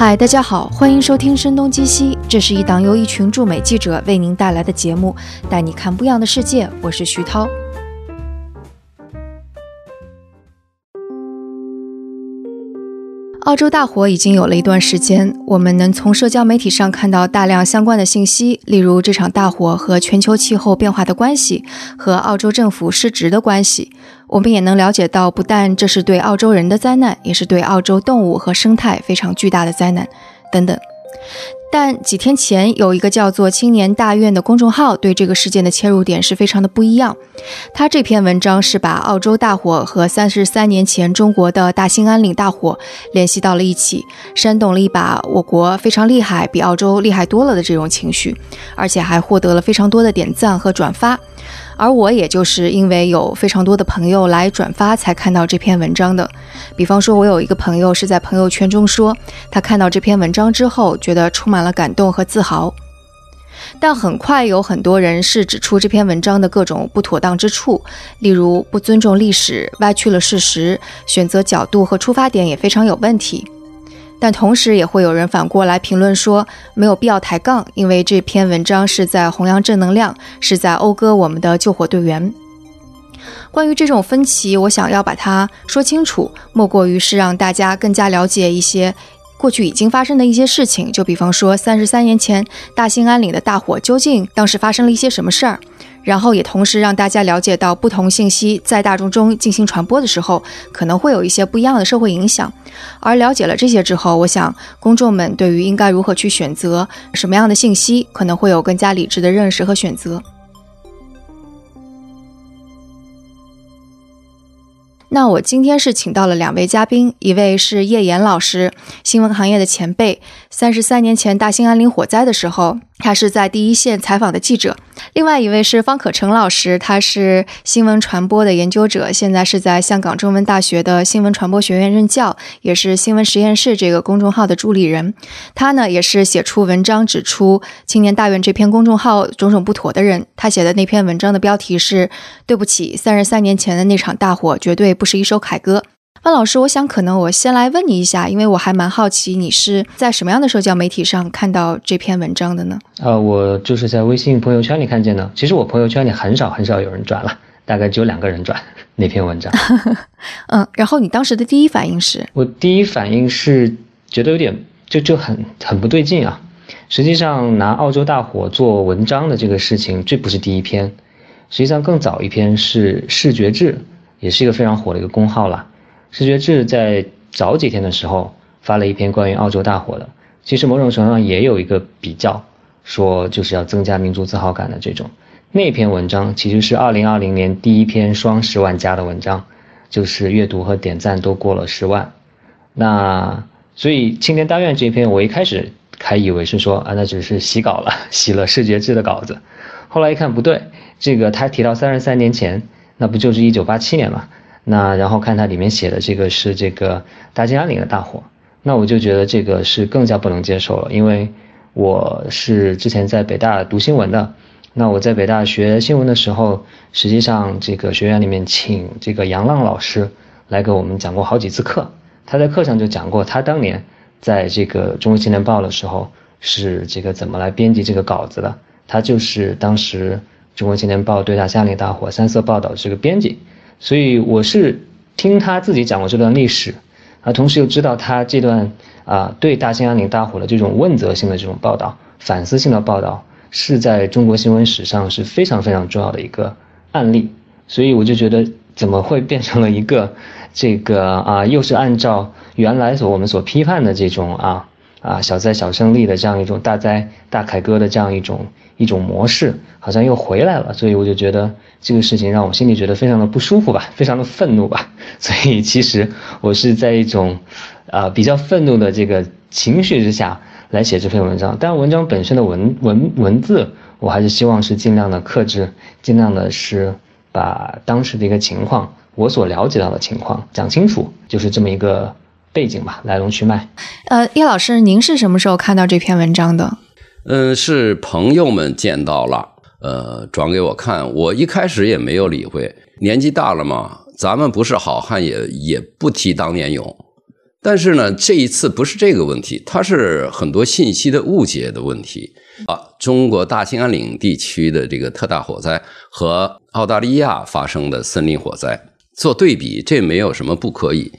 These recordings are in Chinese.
嗨，大家好，欢迎收听《声东击西》，这是一档由一群驻美记者为您带来的节目，带你看不一样的世界。我是徐涛。澳洲大火已经有了一段时间，我们能从社交媒体上看到大量相关的信息，例如这场大火和全球气候变化的关系，和澳洲政府失职的关系。我们也能了解到，不但这是对澳洲人的灾难，也是对澳洲动物和生态非常巨大的灾难，等等。但几天前，有一个叫做“青年大院”的公众号对这个事件的切入点是非常的不一样。他这篇文章是把澳洲大火和三十三年前中国的大兴安岭大火联系到了一起，煽动了一把我国非常厉害、比澳洲厉害多了的这种情绪，而且还获得了非常多的点赞和转发。而我也就是因为有非常多的朋友来转发，才看到这篇文章的。比方说，我有一个朋友是在朋友圈中说，他看到这篇文章之后，觉得充满了感动和自豪。但很快有很多人是指出这篇文章的各种不妥当之处，例如不尊重历史、歪曲了事实、选择角度和出发点也非常有问题。但同时也会有人反过来评论说，没有必要抬杠，因为这篇文章是在弘扬正能量，是在讴歌我们的救火队员。关于这种分歧，我想要把它说清楚，莫过于是让大家更加了解一些过去已经发生的一些事情，就比方说三十三年前大兴安岭的大火，究竟当时发生了一些什么事儿。然后也同时让大家了解到，不同信息在大众中进行传播的时候，可能会有一些不一样的社会影响。而了解了这些之后，我想公众们对于应该如何去选择什么样的信息，可能会有更加理智的认识和选择。那我今天是请到了两位嘉宾，一位是叶岩老师，新闻行业的前辈。三十三年前大兴安岭火灾的时候，他是在第一线采访的记者。另外一位是方可成老师，他是新闻传播的研究者，现在是在香港中文大学的新闻传播学院任教，也是新闻实验室这个公众号的助理人。他呢也是写出文章指出青年大院这篇公众号种种不妥的人。他写的那篇文章的标题是“对不起，三十三年前的那场大火绝对”。不是一首凯歌，万老师，我想可能我先来问你一下，因为我还蛮好奇你是在什么样的社交媒体上看到这篇文章的呢？呃，我就是在微信朋友圈里看见的。其实我朋友圈里很少很少有人转了，大概只有两个人转 那篇文章。嗯，然后你当时的第一反应是？我第一反应是觉得有点就就很很不对劲啊。实际上拿澳洲大火做文章的这个事情，这不是第一篇，实际上更早一篇是视觉志。也是一个非常火的一个公号了。视觉志在早几天的时候发了一篇关于澳洲大火的，其实某种程度上也有一个比较，说就是要增加民族自豪感的这种。那篇文章其实是二零二零年第一篇双十万加的文章，就是阅读和点赞都过了十万。那所以青年大院这篇，我一开始还以为是说啊，那只是洗稿了，洗了视觉志的稿子。后来一看不对，这个他提到三十三年前。那不就是一九八七年吗？那然后看它里面写的这个是这个大兴安岭的大火，那我就觉得这个是更加不能接受了。因为我是之前在北大读新闻的，那我在北大学新闻的时候，实际上这个学院里面请这个杨浪老师来给我们讲过好几次课。他在课上就讲过，他当年在这个中国青年报的时候是这个怎么来编辑这个稿子的。他就是当时。中国青年报对大兴安岭大火三色报道这个编辑，所以我是听他自己讲过这段历史，啊，同时又知道他这段啊对大兴安岭大火的这种问责性的这种报道、反思性的报道，是在中国新闻史上是非常非常重要的一个案例，所以我就觉得怎么会变成了一个这个啊，又是按照原来所我们所批判的这种啊。啊，小灾小胜利的这样一种大灾大凯歌的这样一种一种模式，好像又回来了，所以我就觉得这个事情让我心里觉得非常的不舒服吧，非常的愤怒吧。所以其实我是在一种啊比较愤怒的这个情绪之下来写这篇文章。但文章本身的文文文字，我还是希望是尽量的克制，尽量的是把当时的一个情况，我所了解到的情况讲清楚，就是这么一个。背景吧，来龙去脉。呃，叶老师，您是什么时候看到这篇文章的？嗯，是朋友们见到了，呃，转给我看。我一开始也没有理会，年纪大了嘛，咱们不是好汉，也也不提当年勇。但是呢，这一次不是这个问题，它是很多信息的误解的问题啊。中国大兴安岭地区的这个特大火灾和澳大利亚发生的森林火灾做对比，这没有什么不可以。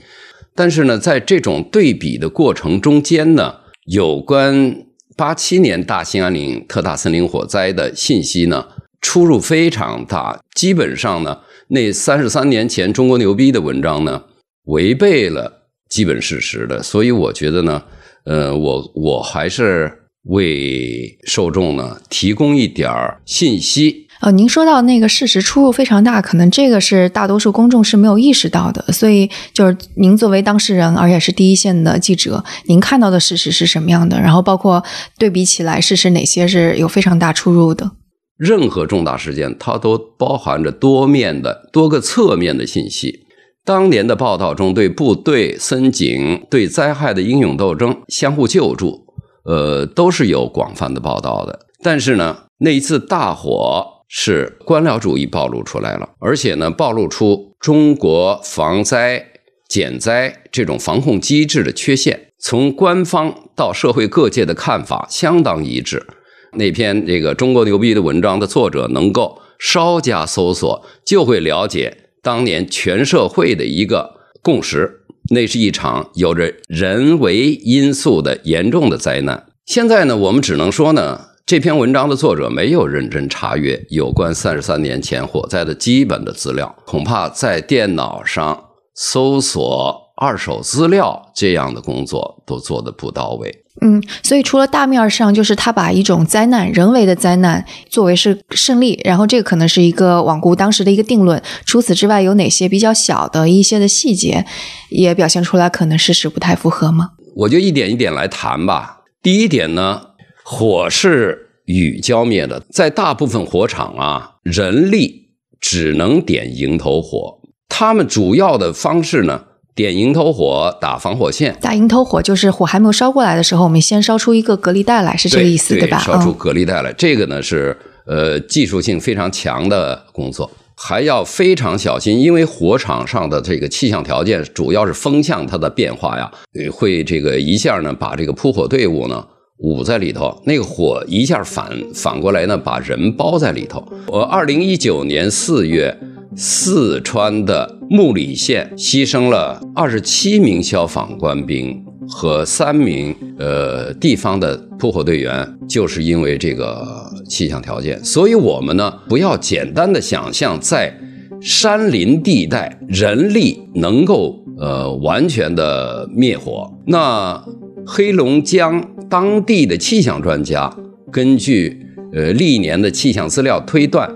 但是呢，在这种对比的过程中间呢，有关八七年大兴安岭特大森林火灾的信息呢，出入非常大。基本上呢，那三十三年前中国牛逼的文章呢，违背了基本事实的。所以我觉得呢，呃，我我还是为受众呢提供一点信息。呃，您说到那个事实出入非常大，可能这个是大多数公众是没有意识到的。所以，就是您作为当事人，而且是第一线的记者，您看到的事实是什么样的？然后，包括对比起来，事实哪些是有非常大出入的？任何重大事件，它都包含着多面的、多个侧面的信息。当年的报道中，对部队、森警、对灾害的英勇斗争、相互救助，呃，都是有广泛的报道的。但是呢，那一次大火。是官僚主义暴露出来了，而且呢，暴露出中国防灾减灾这种防控机制的缺陷。从官方到社会各界的看法相当一致。那篇这个中国牛逼的文章的作者能够稍加搜索，就会了解当年全社会的一个共识：那是一场有着人为因素的严重的灾难。现在呢，我们只能说呢。这篇文章的作者没有认真查阅有关三十三年前火灾的基本的资料，恐怕在电脑上搜索二手资料这样的工作都做得不到位。嗯，所以除了大面上，就是他把一种灾难、人为的灾难作为是胜利，然后这个可能是一个罔顾当时的一个定论。除此之外，有哪些比较小的一些的细节也表现出来，可能事实不太符合吗？我就一点一点来谈吧。第一点呢。火是雨浇灭的，在大部分火场啊，人力只能点迎头火。他们主要的方式呢，点迎头火，打防火线。打迎头火就是火还没有烧过来的时候，我们先烧出一个隔离带来，是这个意思对吧？烧出隔离带来，这个呢是呃技术性非常强的工作，还要非常小心，因为火场上的这个气象条件主要是风向它的变化呀，会这个一下呢把这个扑火队伍呢。捂在里头，那个火一下反反过来呢，把人包在里头。我二零一九年四月，四川的木里县牺牲了二十七名消防官兵和三名呃地方的扑火队员，就是因为这个气象条件。所以，我们呢不要简单的想象在山林地带人力能够呃完全的灭火。那黑龙江。当地的气象专家根据呃历年的气象资料推断，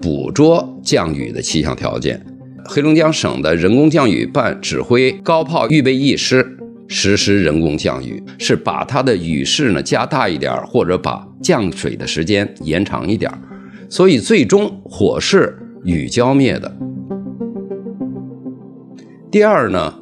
捕捉降雨的气象条件。黑龙江省的人工降雨办指挥高炮预备役师实施人工降雨，是把它的雨势呢加大一点，或者把降水的时间延长一点。所以最终火是雨浇灭的。第二呢，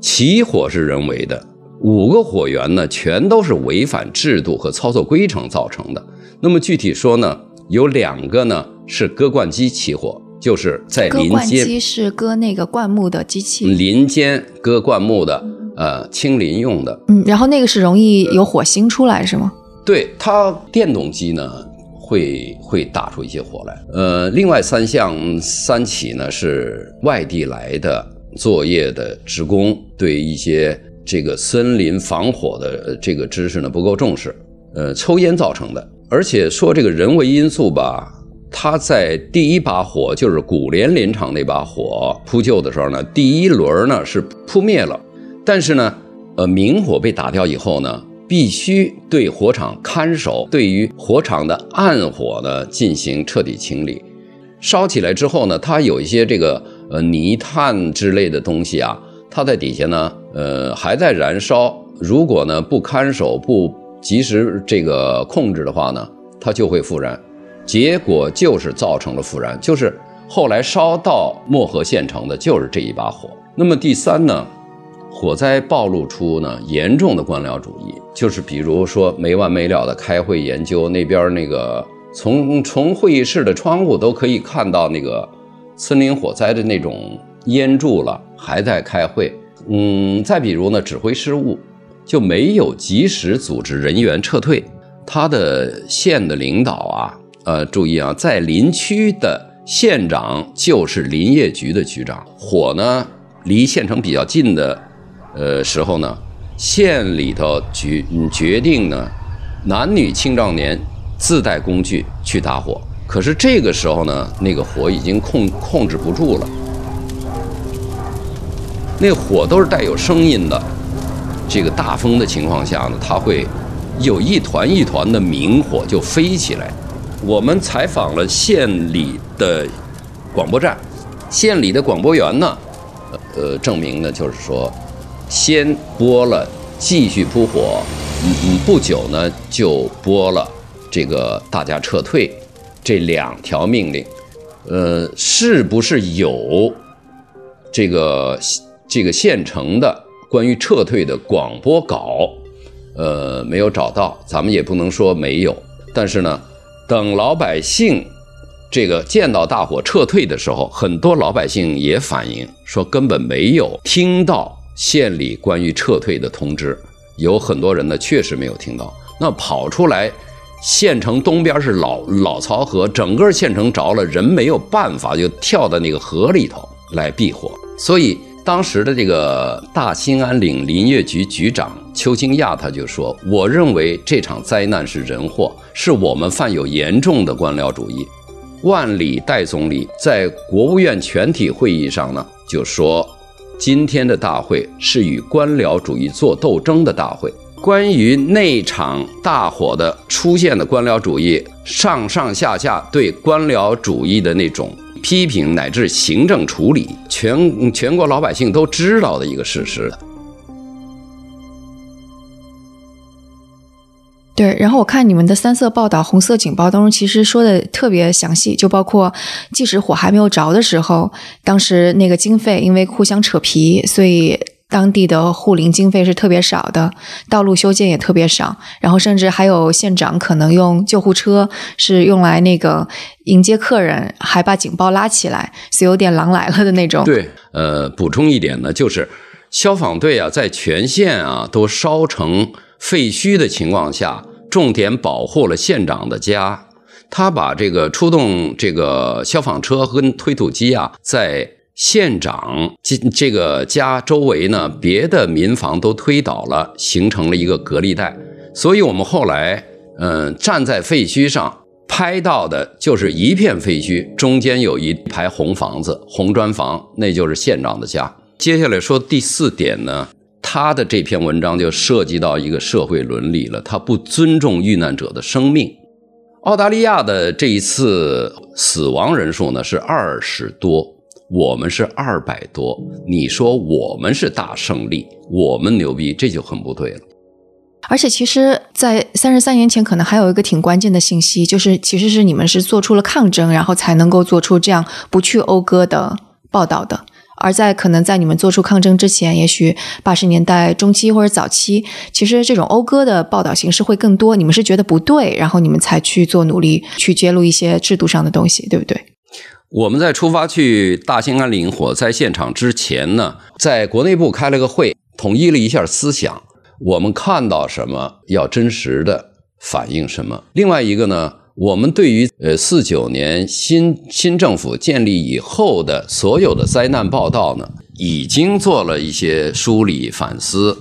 起火是人为的。五个火源呢，全都是违反制度和操作规程造成的。那么具体说呢，有两个呢是割灌机起火，就是在林间。割灌机是割那个灌木的机器。林间割灌木的，呃，清林用的。嗯，然后那个是容易有火星出来，是吗？对，它电动机呢会会打出一些火来。呃，另外三项三起呢是外地来的作业的职工对一些。这个森林防火的这个知识呢不够重视，呃，抽烟造成的。而且说这个人为因素吧，它在第一把火就是古莲林场那把火扑救的时候呢，第一轮呢是扑灭了，但是呢，呃，明火被打掉以后呢，必须对火场看守，对于火场的暗火呢进行彻底清理。烧起来之后呢，它有一些这个呃泥炭之类的东西啊。它在底下呢，呃，还在燃烧。如果呢不看守、不及时这个控制的话呢，它就会复燃。结果就是造成了复燃，就是后来烧到漠河县城的就是这一把火。那么第三呢，火灾暴露出呢严重的官僚主义，就是比如说没完没了的开会研究，那边那个从从会议室的窗户都可以看到那个森林火灾的那种。烟柱了，还在开会，嗯，再比如呢，指挥失误，就没有及时组织人员撤退。他的县的领导啊，呃，注意啊，在林区的县长就是林业局的局长。火呢，离县城比较近的，呃时候呢，县里头决决定呢，男女青壮年自带工具去打火。可是这个时候呢，那个火已经控控制不住了。那火都是带有声音的，这个大风的情况下呢，它会有一团一团的明火就飞起来。我们采访了县里的广播站，县里的广播员呢，呃，证明呢就是说，先播了继续扑火，嗯嗯，不久呢就播了这个大家撤退这两条命令，呃，是不是有这个？这个县城的关于撤退的广播稿，呃，没有找到，咱们也不能说没有。但是呢，等老百姓这个见到大火撤退的时候，很多老百姓也反映说根本没有听到县里关于撤退的通知。有很多人呢，确实没有听到。那跑出来，县城东边是老老曹河，整个县城着了，人没有办法，就跳到那个河里头来避火，所以。当时的这个大兴安岭林业局局长邱清亚他就说：“我认为这场灾难是人祸，是我们犯有严重的官僚主义。”万里代总理在国务院全体会议上呢就说：“今天的大会是与官僚主义做斗争的大会。关于那场大火的出现的官僚主义，上上下下对官僚主义的那种。”批评乃至行政处理，全全国老百姓都知道的一个事实。对，然后我看你们的三色报道、红色警报当中，其实说的特别详细，就包括即使火还没有着的时候，当时那个经费因为互相扯皮，所以。当地的护林经费是特别少的，道路修建也特别少，然后甚至还有县长可能用救护车是用来那个迎接客人，还把警报拉起来，是有点狼来了的那种。对，呃，补充一点呢，就是消防队啊，在全县啊都烧成废墟的情况下，重点保护了县长的家，他把这个出动这个消防车跟推土机啊，在。县长这这个家周围呢，别的民房都推倒了，形成了一个隔离带。所以我们后来，嗯，站在废墟上拍到的就是一片废墟，中间有一排红房子、红砖房，那就是县长的家。接下来说第四点呢，他的这篇文章就涉及到一个社会伦理了，他不尊重遇难者的生命。澳大利亚的这一次死亡人数呢是二十多。我们是二百多，你说我们是大胜利，我们牛逼，这就很不对了。而且，其实，在三十三年前，可能还有一个挺关键的信息，就是其实是你们是做出了抗争，然后才能够做出这样不去讴歌的报道的。而在可能在你们做出抗争之前，也许八十年代中期或者早期，其实这种讴歌的报道形式会更多。你们是觉得不对，然后你们才去做努力，去揭露一些制度上的东西，对不对？我们在出发去大兴安岭火灾现场之前呢，在国内部开了个会，统一了一下思想。我们看到什么，要真实的反映什么。另外一个呢，我们对于呃四九年新新政府建立以后的所有的灾难报道呢，已经做了一些梳理反思。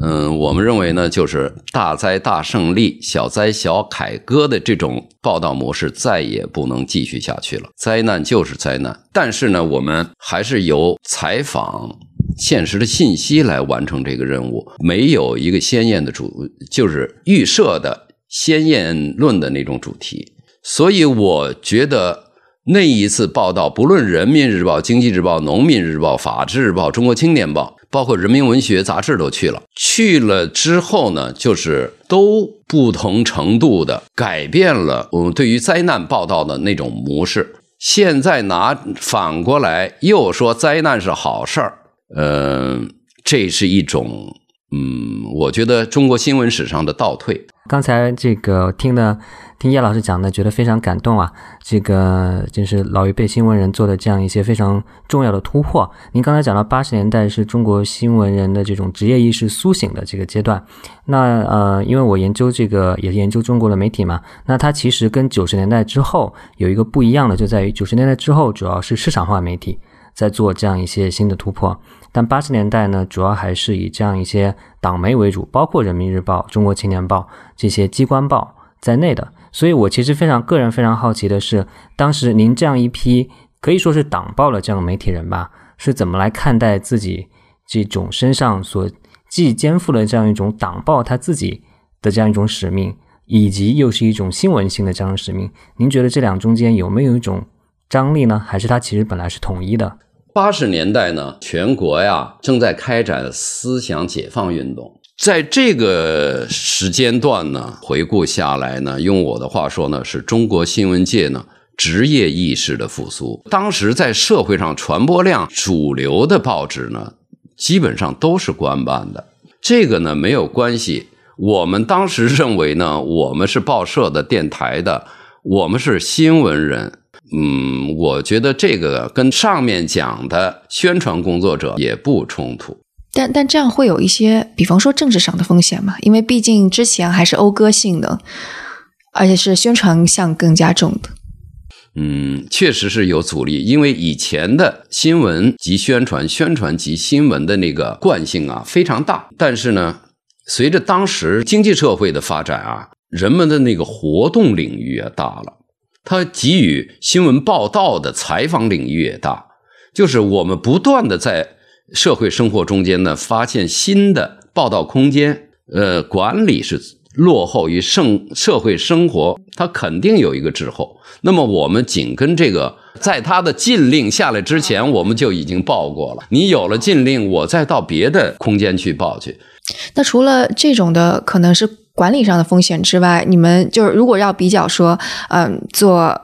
嗯，我们认为呢，就是大灾大胜利，小灾小凯歌的这种报道模式再也不能继续下去了。灾难就是灾难，但是呢，我们还是由采访现实的信息来完成这个任务，没有一个鲜艳的主，就是预设的鲜艳论的那种主题。所以我觉得那一次报道，不论《人民日报》《经济日报》《农民日报》《法制日报》《中国青年报》。包括人民文学杂志都去了，去了之后呢，就是都不同程度的改变了我们对于灾难报道的那种模式。现在拿反过来又说灾难是好事儿，嗯，这是一种，嗯，我觉得中国新闻史上的倒退。刚才这个听的，听叶老师讲的，觉得非常感动啊！这个就是老一辈新闻人做的这样一些非常重要的突破。您刚才讲到八十年代是中国新闻人的这种职业意识苏醒的这个阶段，那呃，因为我研究这个也是研究中国的媒体嘛，那它其实跟九十年代之后有一个不一样的，就在于九十年代之后主要是市场化媒体在做这样一些新的突破。但八十年代呢，主要还是以这样一些党媒为主，包括人民日报、中国青年报这些机关报在内的。所以我其实非常个人非常好奇的是，当时您这样一批可以说是党报的这样的媒体人吧，是怎么来看待自己这种身上所既肩负了这样一种党报他自己的这样一种使命，以及又是一种新闻性的这样使命？您觉得这两中间有没有一种张力呢？还是它其实本来是统一的？八十年代呢，全国呀正在开展思想解放运动，在这个时间段呢，回顾下来呢，用我的话说呢，是中国新闻界呢职业意识的复苏。当时在社会上传播量主流的报纸呢，基本上都是官办的。这个呢没有关系，我们当时认为呢，我们是报社的、电台的，我们是新闻人。嗯，我觉得这个跟上面讲的宣传工作者也不冲突，但但这样会有一些，比方说政治上的风险嘛？因为毕竟之前还是讴歌性的，而且是宣传项更加重的。嗯，确实是有阻力，因为以前的新闻及宣传、宣传及新闻的那个惯性啊非常大，但是呢，随着当时经济社会的发展啊，人们的那个活动领域也大了。他给予新闻报道的采访领域也大，就是我们不断的在社会生活中间呢发现新的报道空间。呃，管理是落后于生社会生活，它肯定有一个滞后。那么我们紧跟这个，在他的禁令下来之前，我们就已经报过了。你有了禁令，我再到别的空间去报去。那除了这种的，可能是。管理上的风险之外，你们就是如果要比较说，嗯，做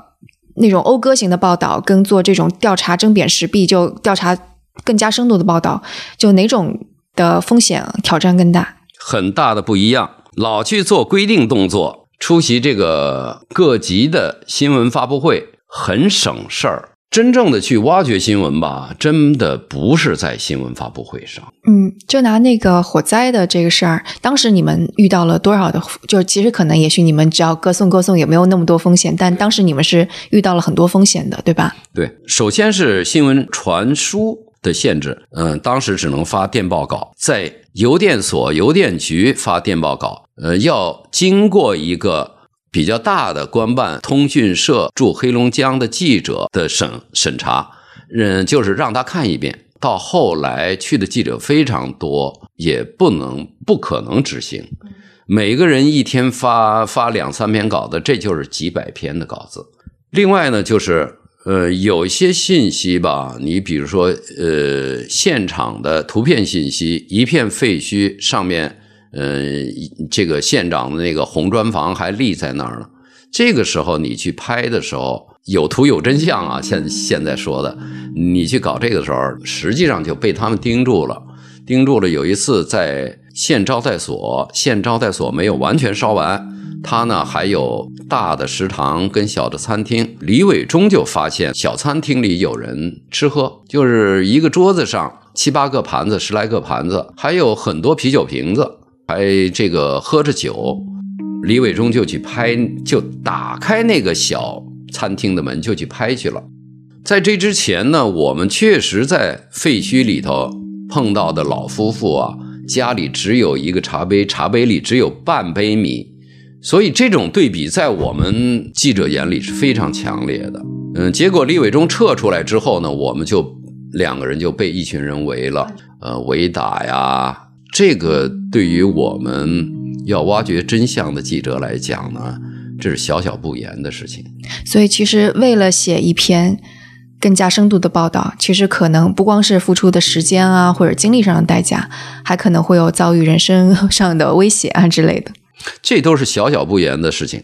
那种讴歌型的报道，跟做这种调查针砭时弊，就调查更加深度的报道，就哪种的风险挑战更大？很大的不一样。老去做规定动作，出席这个各级的新闻发布会，很省事儿。真正的去挖掘新闻吧，真的不是在新闻发布会上。嗯，就拿那个火灾的这个事儿，当时你们遇到了多少的？就其实可能也许你们只要歌颂歌颂，也没有那么多风险。但当时你们是遇到了很多风险的，对吧？对，首先是新闻传输的限制。嗯，当时只能发电报稿，在邮电所、邮电局发电报稿，呃，要经过一个。比较大的官办通讯社驻黑龙江的记者的审审查，嗯，就是让他看一遍。到后来去的记者非常多，也不能不可能执行。每个人一天发发两三篇稿子，这就是几百篇的稿子。另外呢，就是呃，有一些信息吧，你比如说呃，现场的图片信息，一片废墟上面。呃，这个县长的那个红砖房还立在那儿呢。这个时候你去拍的时候，有图有真相啊。现现在说的，你去搞这个时候，实际上就被他们盯住了。盯住了。有一次在县招待所，县招待所没有完全烧完，他呢还有大的食堂跟小的餐厅。李伟忠就发现小餐厅里有人吃喝，就是一个桌子上七八个盘子，十来个盘子，还有很多啤酒瓶子。还这个喝着酒，李伟忠就去拍，就打开那个小餐厅的门就去拍去了。在这之前呢，我们确实在废墟里头碰到的老夫妇啊，家里只有一个茶杯，茶杯里只有半杯米，所以这种对比在我们记者眼里是非常强烈的。嗯，结果李伟忠撤出来之后呢，我们就两个人就被一群人围了，呃，围打呀。这个对于我们要挖掘真相的记者来讲呢，这是小小不言的事情。所以，其实为了写一篇更加深度的报道，其实可能不光是付出的时间啊，或者精力上的代价，还可能会有遭遇人身上的威胁啊之类的。这都是小小不言的事情。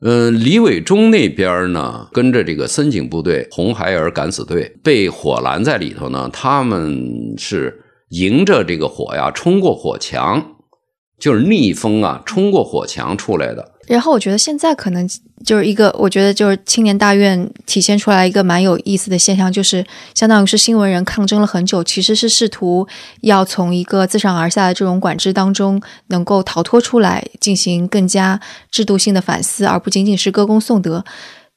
嗯，李伟忠那边呢，跟着这个森警部队、红孩儿敢死队被火拦在里头呢，他们是。迎着这个火呀，冲过火墙，就是逆风啊，冲过火墙出来的。然后我觉得现在可能就是一个，我觉得就是青年大院体现出来一个蛮有意思的现象，就是相当于是新闻人抗争了很久，其实是试图要从一个自上而下的这种管制当中能够逃脱出来，进行更加制度性的反思，而不仅仅是歌功颂德。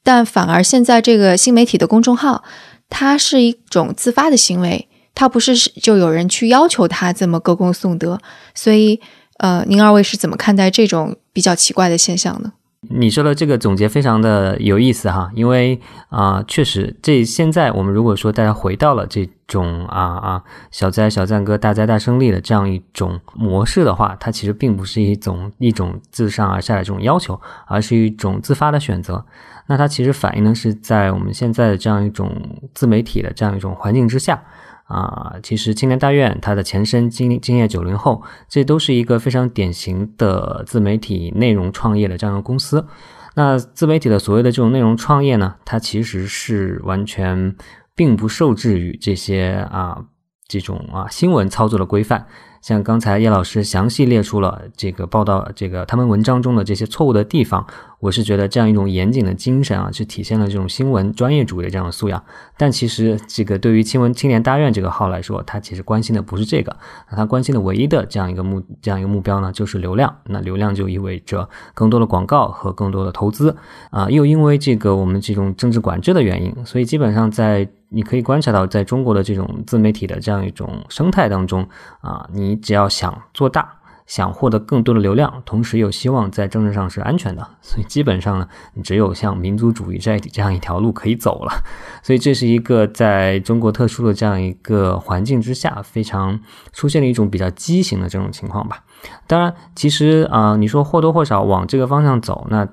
但反而现在这个新媒体的公众号，它是一种自发的行为，它不是就有人去要求他这么歌功颂德，所以。呃，您二位是怎么看待这种比较奇怪的现象呢？你说的这个总结非常的有意思哈，因为啊，确实，这现在我们如果说大家回到了这种啊啊小灾小赞歌，大灾大胜利的这样一种模式的话，它其实并不是一种一种自上而下的这种要求，而是一种自发的选择。那它其实反映的是在我们现在的这样一种自媒体的这样一种环境之下。啊，其实青年大院它的前身今今夜九零后，这都是一个非常典型的自媒体内容创业的这样的公司。那自媒体的所谓的这种内容创业呢，它其实是完全并不受制于这些啊这种啊新闻操作的规范。像刚才叶老师详细列出了这个报道，这个他们文章中的这些错误的地方，我是觉得这样一种严谨的精神啊，是体现了这种新闻专业主义的这样的素养。但其实这个对于新闻青年大院这个号来说，他其实关心的不是这个，那他关心的唯一的这样一个目这样一个目标呢，就是流量。那流量就意味着更多的广告和更多的投资啊，又因为这个我们这种政治管制的原因，所以基本上在。你可以观察到，在中国的这种自媒体的这样一种生态当中，啊，你只要想做大，想获得更多的流量，同时又希望在政治上是安全的，所以基本上呢，你只有像民族主义这这样一条路可以走了。所以这是一个在中国特殊的这样一个环境之下，非常出现了一种比较畸形的这种情况吧。当然，其实啊，你说或多或少往这个方向走，那。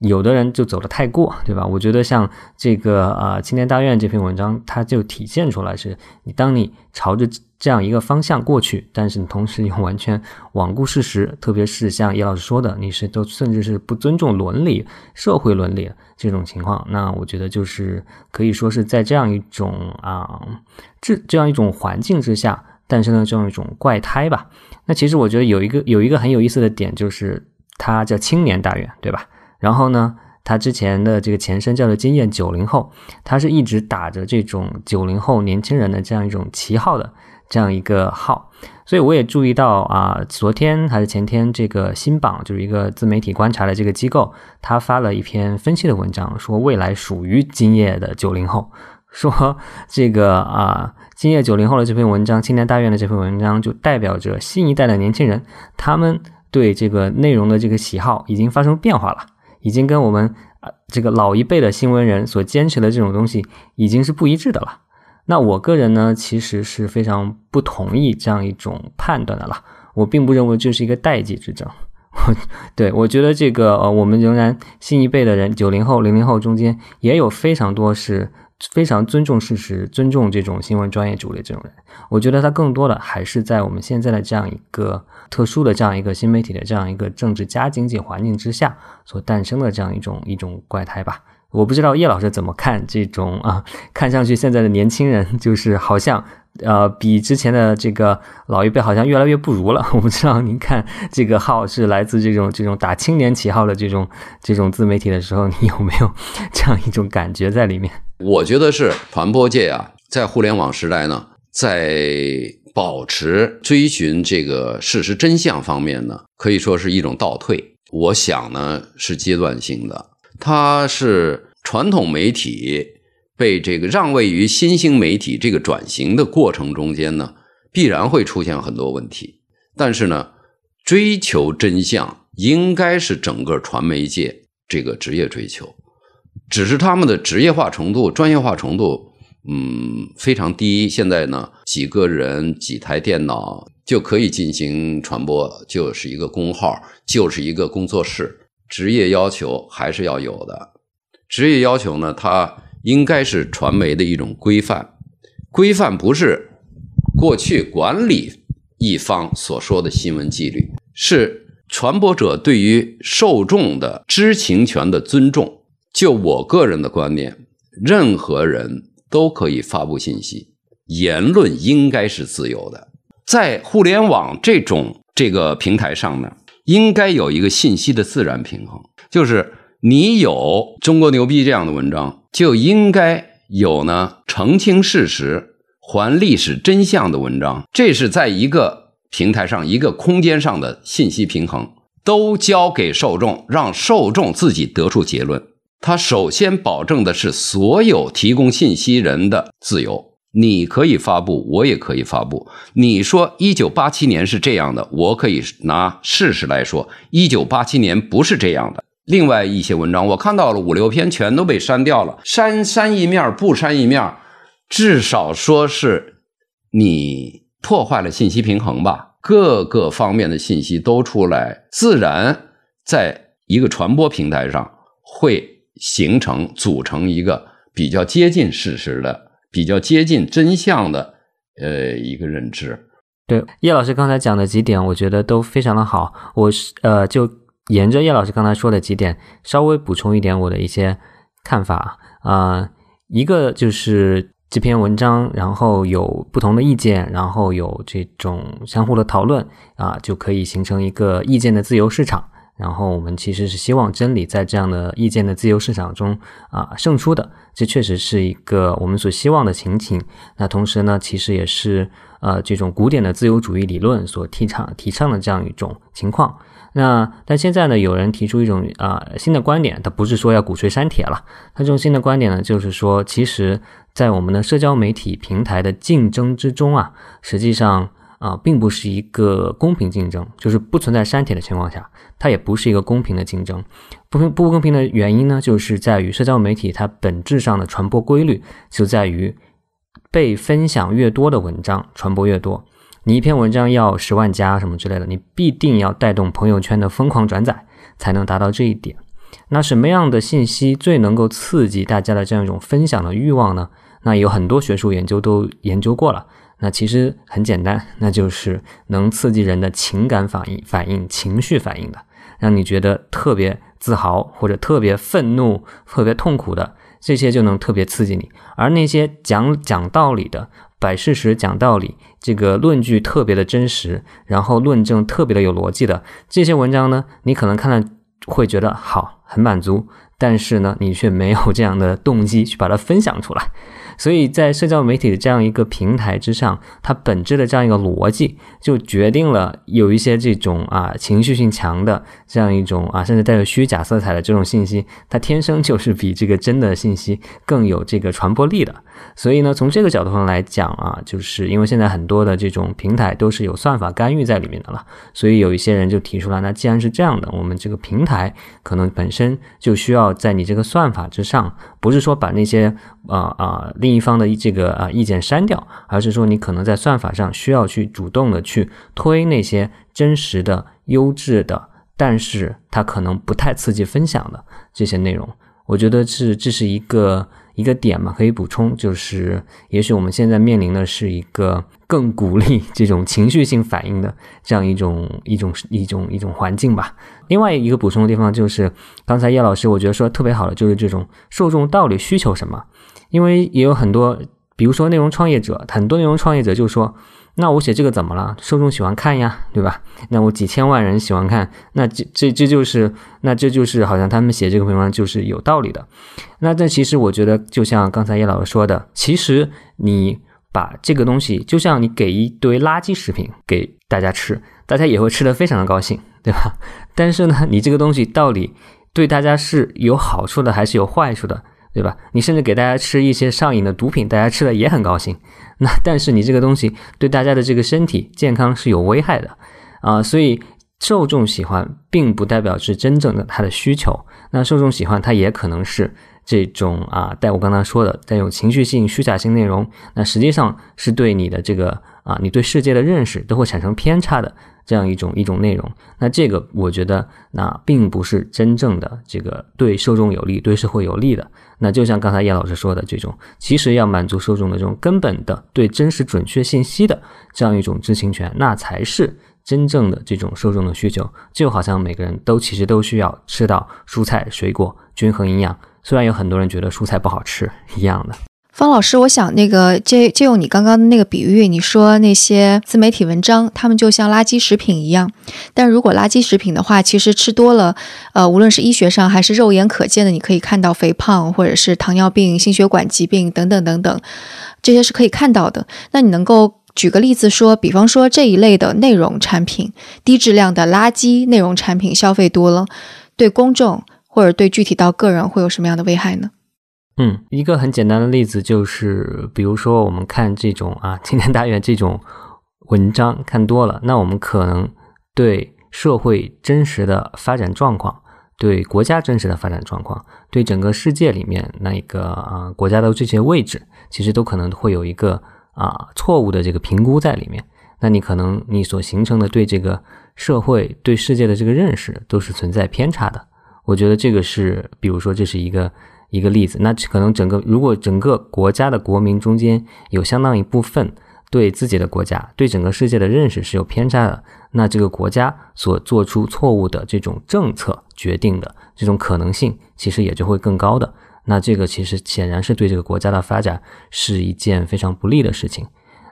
有的人就走得太过，对吧？我觉得像这个啊，青年大院这篇文章，它就体现出来是，你当你朝着这样一个方向过去，但是你同时又完全罔顾事实，特别是像叶老师说的，你是都甚至是不尊重伦理、社会伦理这种情况，那我觉得就是可以说是在这样一种啊，这这样一种环境之下诞生的这样一种怪胎吧。那其实我觉得有一个有一个很有意思的点，就是它叫青年大院，对吧？然后呢，他之前的这个前身叫做经验九零后，他是一直打着这种九零后年轻人的这样一种旗号的这样一个号，所以我也注意到啊，昨天还是前天，这个新榜就是一个自媒体观察的这个机构，他发了一篇分析的文章，说未来属于今夜的九零后，说这个啊，今夜九零后的这篇文章，青年大院的这篇文章就代表着新一代的年轻人，他们对这个内容的这个喜好已经发生变化了。已经跟我们啊这个老一辈的新闻人所坚持的这种东西已经是不一致的了。那我个人呢，其实是非常不同意这样一种判断的了。我并不认为这是一个代际之争。我 对我觉得这个呃，我们仍然新一辈的人，九零后、零零后中间也有非常多是。非常尊重事实、尊重这种新闻专业主义这种人，我觉得他更多的还是在我们现在的这样一个特殊的这样一个新媒体的这样一个政治加经济环境之下所诞生的这样一种一种怪胎吧。我不知道叶老师怎么看这种啊，看上去现在的年轻人就是好像。呃，比之前的这个老一辈好像越来越不如了。我不知道您看这个号是来自这种这种打青年旗号的这种这种自媒体的时候，你有没有这样一种感觉在里面？我觉得是传播界啊，在互联网时代呢，在保持追寻这个事实真相方面呢，可以说是一种倒退。我想呢，是阶段性的，它是传统媒体。被这个让位于新兴媒体这个转型的过程中间呢，必然会出现很多问题。但是呢，追求真相应该是整个传媒界这个职业追求，只是他们的职业化程度、专业化程度，嗯，非常低。现在呢，几个人、几台电脑就可以进行传播，就是一个公号，就是一个工作室。职业要求还是要有的。职业要求呢，它。应该是传媒的一种规范，规范不是过去管理一方所说的新闻纪律，是传播者对于受众的知情权的尊重。就我个人的观念，任何人都可以发布信息，言论应该是自由的。在互联网这种。这个平台上呢应该有一个信息的自然平衡，就是你有中国牛逼这样的文章，就应该有呢澄清事实、还历史真相的文章。这是在一个平台上、一个空间上的信息平衡，都交给受众，让受众自己得出结论。它首先保证的是所有提供信息人的自由。你可以发布，我也可以发布。你说一九八七年是这样的，我可以拿事实来说，一九八七年不是这样的。另外一些文章，我看到了五六篇全都被删掉了，删删一面不删一面，至少说是你破坏了信息平衡吧。各个方面的信息都出来，自然在一个传播平台上会形成组成一个比较接近事实的。比较接近真相的，呃，一个认知。对叶老师刚才讲的几点，我觉得都非常的好。我是呃，就沿着叶老师刚才说的几点，稍微补充一点我的一些看法啊。一个就是这篇文章，然后有不同的意见，然后有这种相互的讨论啊，就可以形成一个意见的自由市场。然后我们其实是希望真理在这样的意见的自由市场中啊胜出的，这确实是一个我们所希望的情景。那同时呢，其实也是呃这种古典的自由主义理论所提倡提倡的这样一种情况。那但现在呢，有人提出一种啊新的观点，他不是说要鼓吹删帖了，他这种新的观点呢，就是说，其实，在我们的社交媒体平台的竞争之中啊，实际上。啊，并不是一个公平竞争，就是不存在删帖的情况下，它也不是一个公平的竞争。不不不公平的原因呢，就是在于社交媒体它本质上的传播规律就在于被分享越多的文章传播越多。你一篇文章要十万加什么之类的，你必定要带动朋友圈的疯狂转载才能达到这一点。那什么样的信息最能够刺激大家的这样一种分享的欲望呢？那有很多学术研究都研究过了。那其实很简单，那就是能刺激人的情感反应、反应情绪反应的，让你觉得特别自豪或者特别愤怒、特别痛苦的，这些就能特别刺激你。而那些讲讲道理的、摆事实、讲道理，这个论据特别的真实，然后论证特别的有逻辑的这些文章呢，你可能看了会觉得好，很满足，但是呢，你却没有这样的动机去把它分享出来。所以在社交媒体的这样一个平台之上，它本质的这样一个逻辑，就决定了有一些这种啊情绪性强的这样一种啊，甚至带有虚假色彩的这种信息，它天生就是比这个真的信息更有这个传播力的。所以呢，从这个角度上来讲啊，就是因为现在很多的这种平台都是有算法干预在里面的了，所以有一些人就提出来，那既然是这样的，我们这个平台可能本身就需要在你这个算法之上，不是说把那些啊啊另一方的这个啊意见删掉，而是说你可能在算法上需要去主动的去推那些真实的、优质的，但是它可能不太刺激分享的这些内容。我觉得是这是一个。一个点嘛，可以补充，就是也许我们现在面临的是一个更鼓励这种情绪性反应的这样一种一种一种一种环境吧。另外一个补充的地方就是，刚才叶老师我觉得说特别好的就是这种受众到底需求什么，因为也有很多，比如说内容创业者，很多内容创业者就说。那我写这个怎么了？受众喜欢看呀，对吧？那我几千万人喜欢看，那这这这就是，那这就是好像他们写这个文章就是有道理的。那这其实我觉得，就像刚才叶老师说的，其实你把这个东西，就像你给一堆垃圾食品给大家吃，大家也会吃的非常的高兴，对吧？但是呢，你这个东西到底对大家是有好处的还是有坏处的？对吧？你甚至给大家吃一些上瘾的毒品，大家吃了也很高兴。那但是你这个东西对大家的这个身体健康是有危害的啊，所以受众喜欢并不代表是真正的他的需求。那受众喜欢他也可能是这种啊，带我刚才说的带有情绪性、虚假性内容，那实际上是对你的这个啊，你对世界的认识都会产生偏差的。这样一种一种内容，那这个我觉得那并不是真正的这个对受众有利、对社会有利的。那就像刚才叶老师说的，这种其实要满足受众的这种根本的对真实准确信息的这样一种知情权，那才是真正的这种受众的需求。就好像每个人都其实都需要吃到蔬菜水果，均衡营养。虽然有很多人觉得蔬菜不好吃一样的。方老师，我想那个借借用你刚刚的那个比喻，你说那些自媒体文章，他们就像垃圾食品一样。但如果垃圾食品的话，其实吃多了，呃，无论是医学上还是肉眼可见的，你可以看到肥胖或者是糖尿病、心血管疾病等等等等，这些是可以看到的。那你能够举个例子说，比方说这一类的内容产品，低质量的垃圾内容产品消费多了，对公众或者对具体到个人会有什么样的危害呢？嗯，一个很简单的例子就是，比如说我们看这种啊，青年大院这种文章看多了，那我们可能对社会真实的发展状况，对国家真实的发展状况，对整个世界里面那个啊国家的这些位置，其实都可能会有一个啊错误的这个评估在里面。那你可能你所形成的对这个社会、对世界的这个认识都是存在偏差的。我觉得这个是，比如说这是一个。一个例子，那可能整个如果整个国家的国民中间有相当一部分对自己的国家、对整个世界的认识是有偏差的，那这个国家所做出错误的这种政策决定的这种可能性，其实也就会更高的。那这个其实显然是对这个国家的发展是一件非常不利的事情。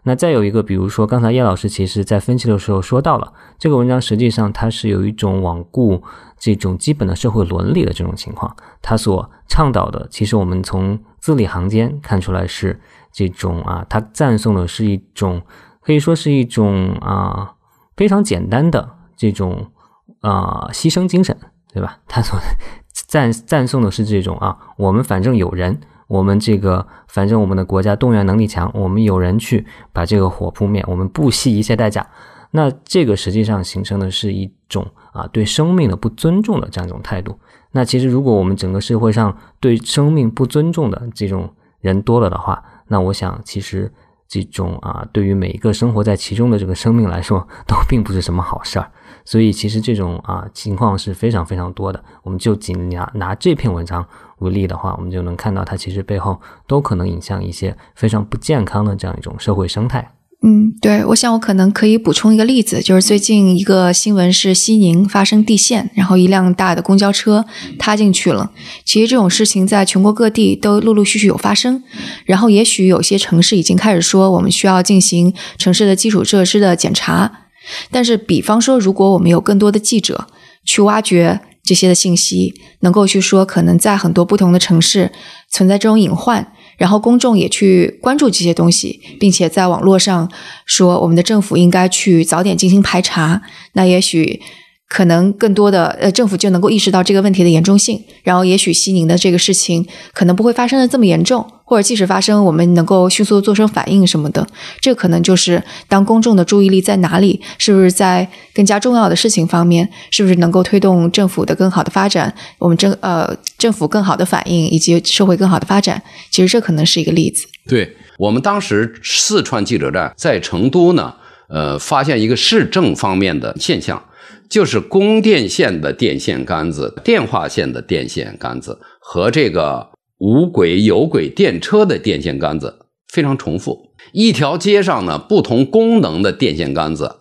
那再有一个，比如说刚才叶老师其实在分析的时候说到了，这个文章实际上它是有一种罔顾。这种基本的社会伦理的这种情况，他所倡导的，其实我们从字里行间看出来是这种啊，他赞颂的是一种可以说是一种啊非常简单的这种啊牺牲精神，对吧？他所 赞赞颂的是这种啊，我们反正有人，我们这个反正我们的国家动员能力强，我们有人去把这个火扑灭，我们不惜一切代价。那这个实际上形成的是一种啊对生命的不尊重的这样一种态度。那其实如果我们整个社会上对生命不尊重的这种人多了的话，那我想其实这种啊对于每一个生活在其中的这个生命来说，都并不是什么好事儿。所以其实这种啊情况是非常非常多的。我们就仅拿拿这篇文章为例的话，我们就能看到它其实背后都可能影响一些非常不健康的这样一种社会生态。嗯，对，我想我可能可以补充一个例子，就是最近一个新闻是西宁发生地陷，然后一辆大的公交车塌进去了。其实这种事情在全国各地都陆陆续续有发生，然后也许有些城市已经开始说我们需要进行城市的基础设施的检查。但是，比方说，如果我们有更多的记者去挖掘这些的信息，能够去说可能在很多不同的城市存在这种隐患。然后公众也去关注这些东西，并且在网络上说，我们的政府应该去早点进行排查。那也许。可能更多的呃政府就能够意识到这个问题的严重性，然后也许西宁的这个事情可能不会发生的这么严重，或者即使发生，我们能够迅速做出反应什么的。这可能就是当公众的注意力在哪里，是不是在更加重要的事情方面，是不是能够推动政府的更好的发展，我们政呃政府更好的反应以及社会更好的发展。其实这可能是一个例子。对我们当时四川记者站在成都呢，呃，发现一个市政方面的现象。就是供电线的电线杆子、电话线的电线杆子和这个无轨有轨电车的电线杆子非常重复。一条街上呢，不同功能的电线杆子，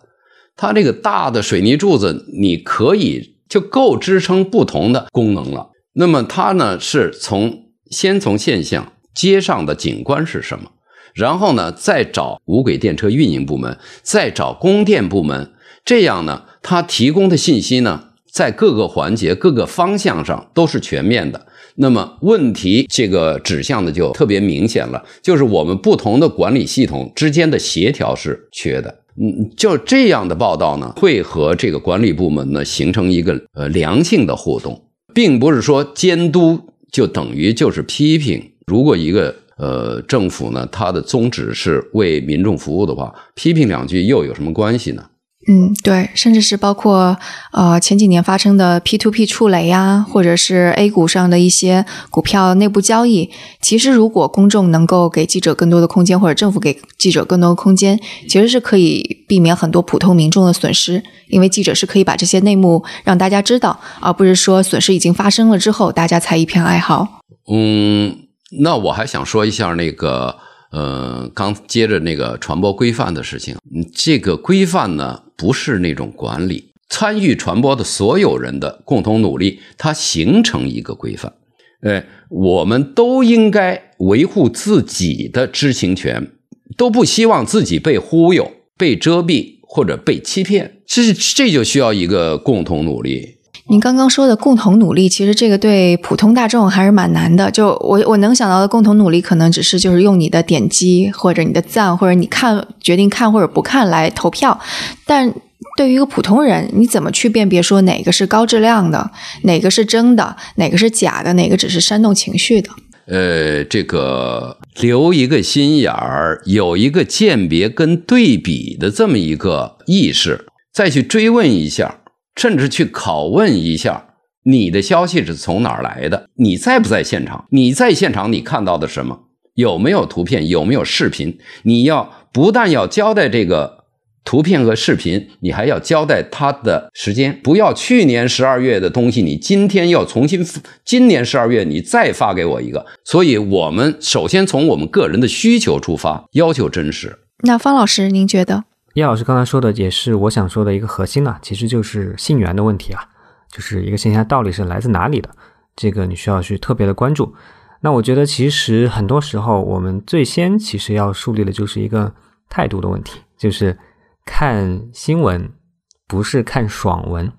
它这个大的水泥柱子，你可以就够支撑不同的功能了。那么它呢，是从先从现象，街上的景观是什么，然后呢，再找无轨电车运营部门，再找供电部门，这样呢。它提供的信息呢，在各个环节、各个方向上都是全面的。那么问题这个指向的就特别明显了，就是我们不同的管理系统之间的协调是缺的。嗯，就这样的报道呢，会和这个管理部门呢形成一个呃良性的互动，并不是说监督就等于就是批评。如果一个呃政府呢，它的宗旨是为民众服务的话，批评两句又有什么关系呢？嗯，对，甚至是包括呃前几年发生的 P to P 触雷呀，或者是 A 股上的一些股票内部交易。其实，如果公众能够给记者更多的空间，或者政府给记者更多的空间，其实是可以避免很多普通民众的损失。因为记者是可以把这些内幕让大家知道，而不是说损失已经发生了之后，大家才一片哀嚎。嗯，那我还想说一下那个。呃，刚接着那个传播规范的事情，这个规范呢，不是那种管理，参与传播的所有人的共同努力，它形成一个规范。哎，我们都应该维护自己的知情权，都不希望自己被忽悠、被遮蔽或者被欺骗。这这就需要一个共同努力。您刚刚说的共同努力，其实这个对普通大众还是蛮难的。就我我能想到的共同努力，可能只是就是用你的点击或者你的赞或者你看决定看或者不看来投票。但对于一个普通人，你怎么去辨别说哪个是高质量的，哪个是真的，哪个是假的，哪个只是煽动情绪的？呃，这个留一个心眼儿，有一个鉴别跟对比的这么一个意识，再去追问一下。甚至去拷问一下，你的消息是从哪儿来的？你在不在现场？你在现场，你看到的什么？有没有图片？有没有视频？你要不但要交代这个图片和视频，你还要交代它的时间。不要去年十二月的东西，你今天要重新，今年十二月你再发给我一个。所以，我们首先从我们个人的需求出发，要求真实。那方老师，您觉得？叶老师刚才说的也是我想说的一个核心啊，其实就是信源的问题啊，就是一个信息到底是来自哪里的，这个你需要去特别的关注。那我觉得其实很多时候我们最先其实要树立的就是一个态度的问题，就是看新闻不是看爽文。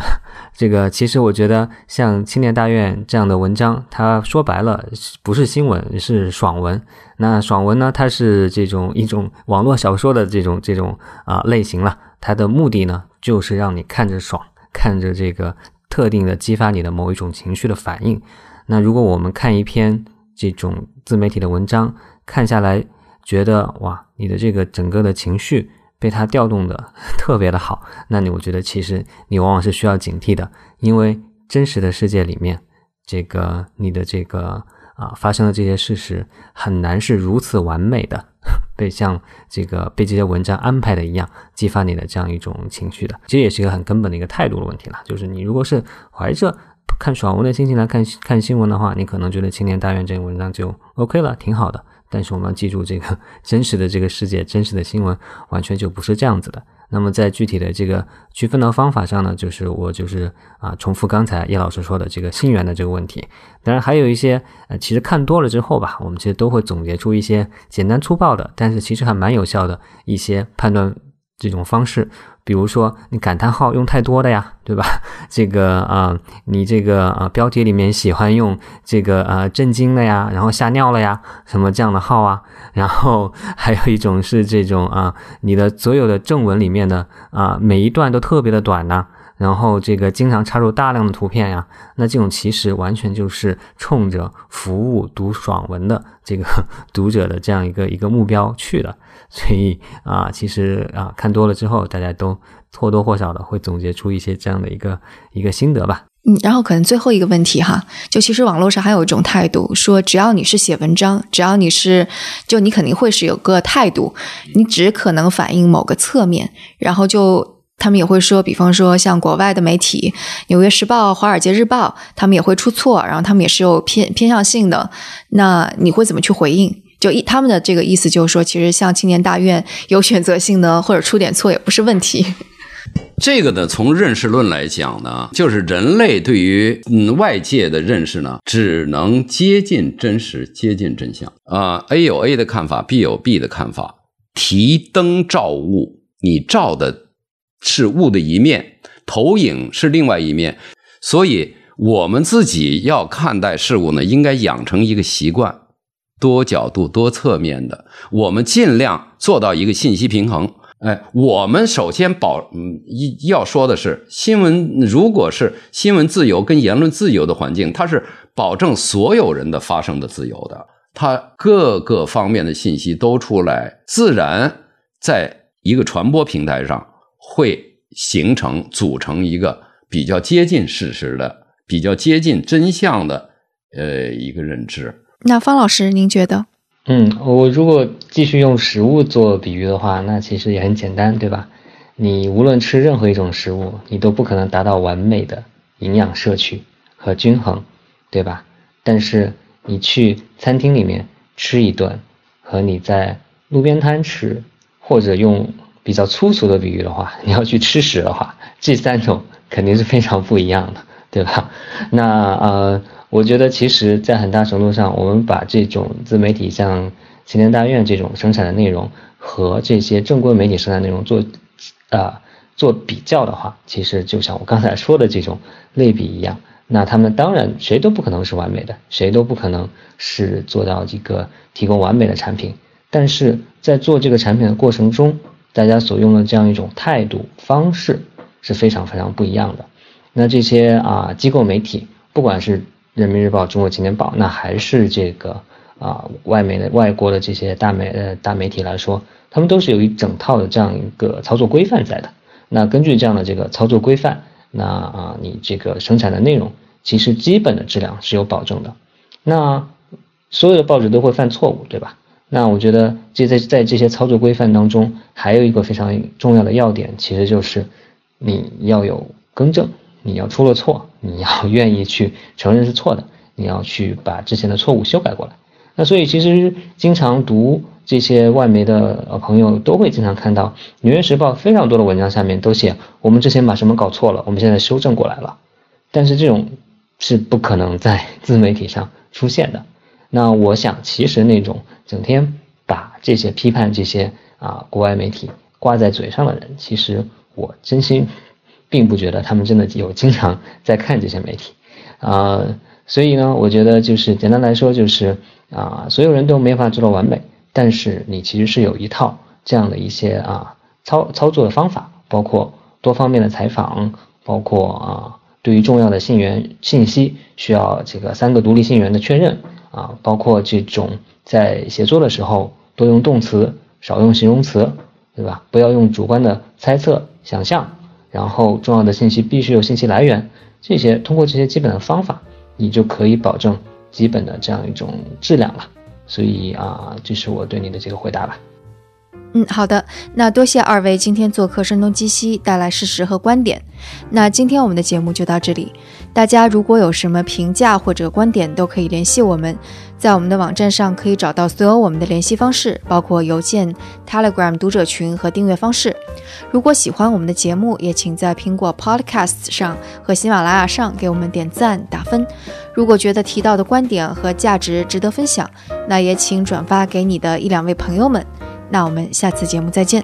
这个其实我觉得，像青年大院这样的文章，它说白了不是新闻，是爽文。那爽文呢，它是这种一种网络小说的这种这种啊类型了。它的目的呢，就是让你看着爽，看着这个特定的激发你的某一种情绪的反应。那如果我们看一篇这种自媒体的文章，看下来觉得哇，你的这个整个的情绪。被它调动的 特别的好，那你我觉得其实你往往是需要警惕的，因为真实的世界里面，这个你的这个啊发生的这些事实很难是如此完美的，被像这个被这些文章安排的一样激发你的这样一种情绪的，其实也是一个很根本的一个态度的问题了。就是你如果是怀着看爽文的心情来看看新闻的话，你可能觉得青年大院这个文章就 OK 了，挺好的。但是我们要记住，这个 真实的这个世界，真实的新闻，完全就不是这样子的。那么在具体的这个区分的方法上呢，就是我就是啊，重复刚才叶老师说的这个信源的这个问题。当然还有一些，呃，其实看多了之后吧，我们其实都会总结出一些简单粗暴的，但是其实还蛮有效的一些判断这种方式。比如说，你感叹号用太多的呀，对吧？这个啊，你这个啊标题里面喜欢用这个啊震惊的呀，然后吓尿了呀，什么这样的号啊？然后还有一种是这种啊，你的所有的正文里面的啊每一段都特别的短呢。然后这个经常插入大量的图片呀，那这种其实完全就是冲着服务读爽文的这个 读者的这样一个一个目标去的，所以啊，其实啊看多了之后，大家都或多或少的会总结出一些这样的一个一个心得吧。嗯，然后可能最后一个问题哈，就其实网络上还有一种态度，说只要你是写文章，只要你是，就你肯定会是有个态度，你只可能反映某个侧面，然后就。他们也会说，比方说像国外的媒体《纽约时报》《华尔街日报》，他们也会出错，然后他们也是有偏偏向性的。那你会怎么去回应？就一他们的这个意思就是说，其实像青年大院有选择性的 或者出点错也不是问题。这个呢，从认识论来讲呢，就是人类对于嗯外界的认识呢，只能接近真实、接近真相啊。A 有 A 的看法，B 有 B 的看法。提灯照物，你照的。是物的一面，投影是另外一面，所以我们自己要看待事物呢，应该养成一个习惯，多角度、多侧面的，我们尽量做到一个信息平衡。哎，我们首先保，嗯，一要说的是，新闻如果是新闻自由跟言论自由的环境，它是保证所有人的发声的自由的，它各个方面的信息都出来，自然在一个传播平台上。会形成组成一个比较接近事实的、比较接近真相的，呃，一个认知。那方老师，您觉得？嗯，我如果继续用食物做比喻的话，那其实也很简单，对吧？你无论吃任何一种食物，你都不可能达到完美的营养摄取和均衡，对吧？但是你去餐厅里面吃一顿，和你在路边摊吃，或者用。比较粗俗的比喻的话，你要去吃屎的话，这三种肯定是非常不一样的。对吧？那呃，我觉得其实，在很大程度上，我们把这种自媒体像齐天大院这种生产的内容和这些正规媒体生产内容做啊做比较的话，其实就像我刚才说的这种类比一样。那他们当然谁都不可能是完美的，谁都不可能是做到这个提供完美的产品。但是在做这个产品的过程中，大家所用的这样一种态度方式是非常非常不一样的。那这些啊机构媒体，不管是人民日报、中国青年报，那还是这个啊外媒的外国的这些大媒呃大媒体来说，他们都是有一整套的这样一个操作规范在的。那根据这样的这个操作规范。那啊，你这个生产的内容其实基本的质量是有保证的。那所有的报纸都会犯错误，对吧？那我觉得这在在这些操作规范当中，还有一个非常重要的要点，其实就是你要有更正，你要出了错，你要 愿意去承认是错的，你要去把之前的错误修改过来。那所以其实经常读。这些外媒的朋友都会经常看到《纽约时报》非常多的文章下面都写我们之前把什么搞错了，我们现在修正过来了。但是这种是不可能在 自媒体上出现的。那我想，其实那种整天把这些批判这些啊国外媒体挂在嘴上的人，其实我真心并不觉得他们真的有经常在看这些媒体啊。所以呢，我觉得就是简单来说，就是啊，所有人都没法做到完美。但是你其实是有一套这样的一些啊操操作的方法，包括多方面的采访，包括啊对于重要的信源信息需要这个三个独立信源的确认啊，包括这种在写作的时候多用动词，少用形容词，对吧？不要用主观的猜测想象，然后重要的信息必须有信息来源，这些通过这些基本的方法，你就可以保证基本的这样一种质量了。所以啊，这是我对你的这个回答吧。嗯，好的，那多谢二位今天做客声东击西，带来事实和观点。那今天我们的节目就到这里，大家如果有什么评价或者观点，都可以联系我们，在我们的网站上可以找到所有我们的联系方式，包括邮件、Telegram 读者群和订阅方式。如果喜欢我们的节目，也请在苹果 Podcasts 上和喜马拉雅上给我们点赞打分。如果觉得提到的观点和价值值得分享，那也请转发给你的一两位朋友们。那我们下次节目再见。